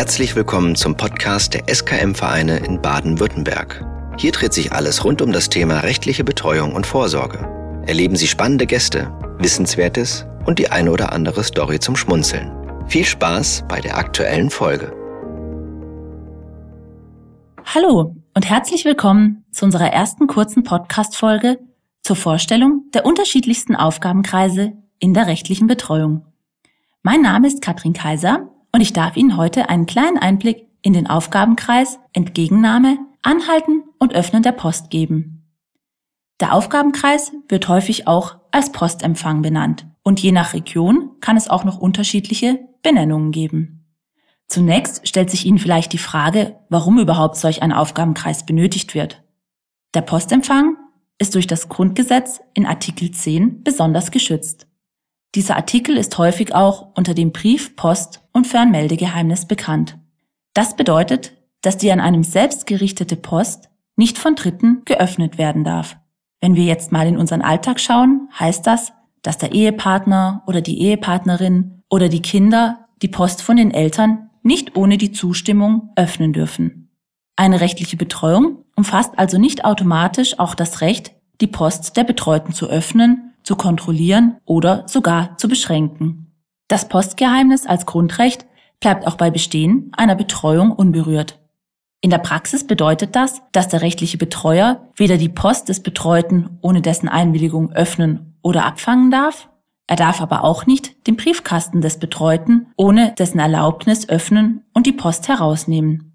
Herzlich willkommen zum Podcast der SKM-Vereine in Baden-Württemberg. Hier dreht sich alles rund um das Thema rechtliche Betreuung und Vorsorge. Erleben Sie spannende Gäste, Wissenswertes und die eine oder andere Story zum Schmunzeln. Viel Spaß bei der aktuellen Folge. Hallo und herzlich willkommen zu unserer ersten kurzen Podcast-Folge zur Vorstellung der unterschiedlichsten Aufgabenkreise in der rechtlichen Betreuung. Mein Name ist Katrin Kaiser und ich darf Ihnen heute einen kleinen Einblick in den Aufgabenkreis Entgegennahme, Anhalten und Öffnen der Post geben. Der Aufgabenkreis wird häufig auch als Postempfang benannt und je nach Region kann es auch noch unterschiedliche Benennungen geben. Zunächst stellt sich Ihnen vielleicht die Frage, warum überhaupt solch ein Aufgabenkreis benötigt wird. Der Postempfang ist durch das Grundgesetz in Artikel 10 besonders geschützt. Dieser Artikel ist häufig auch unter dem Brief-, Post- und Fernmeldegeheimnis bekannt. Das bedeutet, dass die an einem selbst gerichtete Post nicht von Dritten geöffnet werden darf. Wenn wir jetzt mal in unseren Alltag schauen, heißt das, dass der Ehepartner oder die Ehepartnerin oder die Kinder die Post von den Eltern nicht ohne die Zustimmung öffnen dürfen. Eine rechtliche Betreuung umfasst also nicht automatisch auch das Recht, die Post der Betreuten zu öffnen zu kontrollieren oder sogar zu beschränken. Das Postgeheimnis als Grundrecht bleibt auch bei Bestehen einer Betreuung unberührt. In der Praxis bedeutet das, dass der rechtliche Betreuer weder die Post des Betreuten ohne dessen Einwilligung öffnen oder abfangen darf, er darf aber auch nicht den Briefkasten des Betreuten ohne dessen Erlaubnis öffnen und die Post herausnehmen.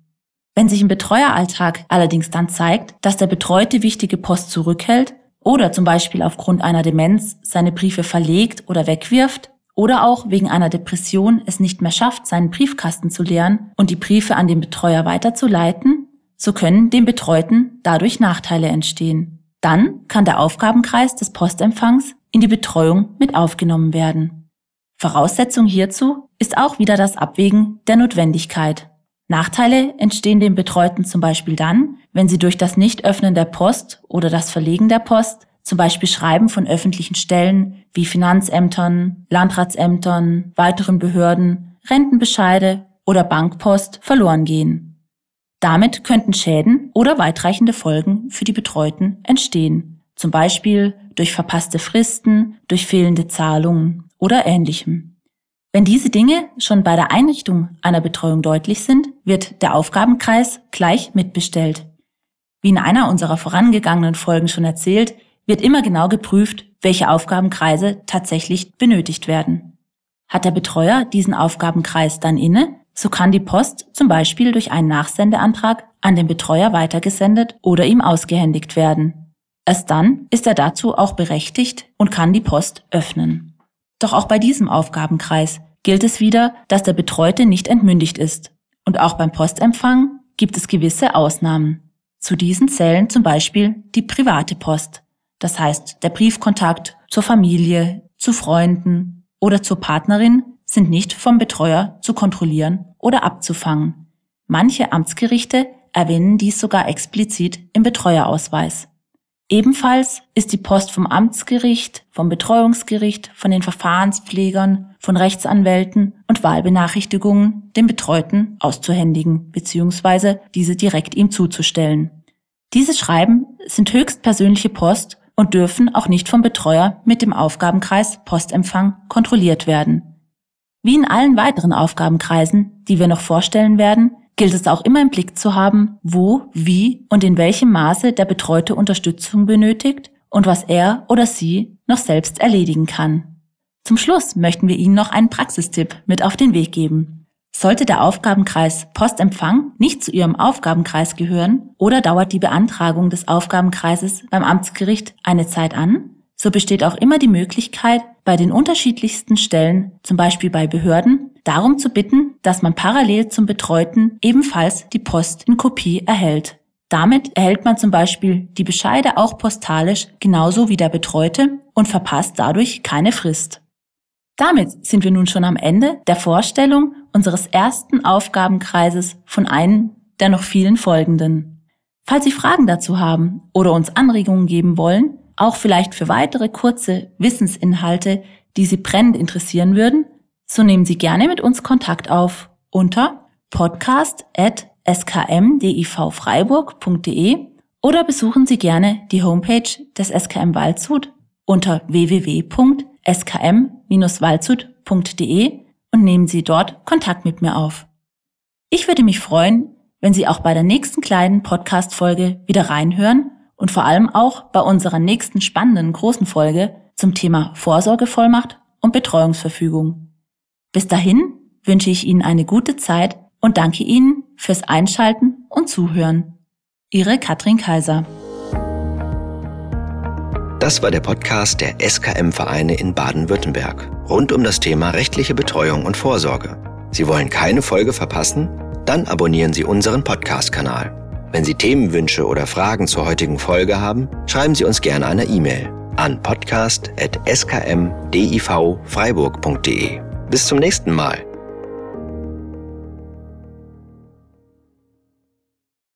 Wenn sich im Betreueralltag allerdings dann zeigt, dass der Betreute wichtige Post zurückhält, oder zum Beispiel aufgrund einer Demenz seine Briefe verlegt oder wegwirft oder auch wegen einer Depression es nicht mehr schafft, seinen Briefkasten zu leeren und die Briefe an den Betreuer weiterzuleiten, so können dem Betreuten dadurch Nachteile entstehen. Dann kann der Aufgabenkreis des Postempfangs in die Betreuung mit aufgenommen werden. Voraussetzung hierzu ist auch wieder das Abwägen der Notwendigkeit. Nachteile entstehen dem Betreuten zum Beispiel dann, wenn sie durch das Nichtöffnen der Post oder das Verlegen der Post, zum Beispiel Schreiben von öffentlichen Stellen wie Finanzämtern, Landratsämtern, weiteren Behörden, Rentenbescheide oder Bankpost verloren gehen. Damit könnten Schäden oder weitreichende Folgen für die Betreuten entstehen, zum Beispiel durch verpasste Fristen, durch fehlende Zahlungen oder ähnlichem. Wenn diese Dinge schon bei der Einrichtung einer Betreuung deutlich sind, wird der Aufgabenkreis gleich mitbestellt. Wie in einer unserer vorangegangenen Folgen schon erzählt, wird immer genau geprüft, welche Aufgabenkreise tatsächlich benötigt werden. Hat der Betreuer diesen Aufgabenkreis dann inne, so kann die Post zum Beispiel durch einen Nachsendeantrag an den Betreuer weitergesendet oder ihm ausgehändigt werden. Erst dann ist er dazu auch berechtigt und kann die Post öffnen. Doch auch bei diesem Aufgabenkreis gilt es wieder, dass der Betreute nicht entmündigt ist. Und auch beim Postempfang gibt es gewisse Ausnahmen. Zu diesen zählen zum Beispiel die private Post. Das heißt, der Briefkontakt zur Familie, zu Freunden oder zur Partnerin sind nicht vom Betreuer zu kontrollieren oder abzufangen. Manche Amtsgerichte erwähnen dies sogar explizit im Betreuerausweis. Ebenfalls ist die Post vom Amtsgericht, vom Betreuungsgericht, von den Verfahrenspflegern, von Rechtsanwälten und Wahlbenachrichtigungen dem Betreuten auszuhändigen bzw. diese direkt ihm zuzustellen. Diese Schreiben sind höchst persönliche Post und dürfen auch nicht vom Betreuer mit dem Aufgabenkreis Postempfang kontrolliert werden. Wie in allen weiteren Aufgabenkreisen, die wir noch vorstellen werden, gilt es auch immer im Blick zu haben, wo, wie und in welchem Maße der Betreute Unterstützung benötigt und was er oder sie noch selbst erledigen kann. Zum Schluss möchten wir Ihnen noch einen Praxistipp mit auf den Weg geben. Sollte der Aufgabenkreis Postempfang nicht zu Ihrem Aufgabenkreis gehören oder dauert die Beantragung des Aufgabenkreises beim Amtsgericht eine Zeit an, so besteht auch immer die Möglichkeit, bei den unterschiedlichsten Stellen, zum Beispiel bei Behörden, darum zu bitten, dass man parallel zum Betreuten ebenfalls die Post in Kopie erhält. Damit erhält man zum Beispiel die Bescheide auch postalisch genauso wie der Betreute und verpasst dadurch keine Frist. Damit sind wir nun schon am Ende der Vorstellung unseres ersten Aufgabenkreises von einem der noch vielen folgenden. Falls Sie Fragen dazu haben oder uns Anregungen geben wollen, auch vielleicht für weitere kurze Wissensinhalte, die Sie brennend interessieren würden, so nehmen Sie gerne mit uns Kontakt auf unter podcast.skmdivfreiburg.de oder besuchen Sie gerne die Homepage des SKM Waldshut unter www.skm-waldshut.de und nehmen Sie dort Kontakt mit mir auf. Ich würde mich freuen, wenn Sie auch bei der nächsten kleinen Podcast-Folge wieder reinhören und vor allem auch bei unserer nächsten spannenden großen Folge zum Thema Vorsorgevollmacht und Betreuungsverfügung. Bis dahin wünsche ich Ihnen eine gute Zeit und danke Ihnen fürs Einschalten und Zuhören. Ihre Katrin Kaiser. Das war der Podcast der SKM-Vereine in Baden-Württemberg rund um das Thema rechtliche Betreuung und Vorsorge. Sie wollen keine Folge verpassen? Dann abonnieren Sie unseren Podcast-Kanal. Wenn Sie Themenwünsche oder Fragen zur heutigen Folge haben, schreiben Sie uns gerne eine E-Mail an podcast.skmdivfreiburg.de. Bis zum nächsten Mal.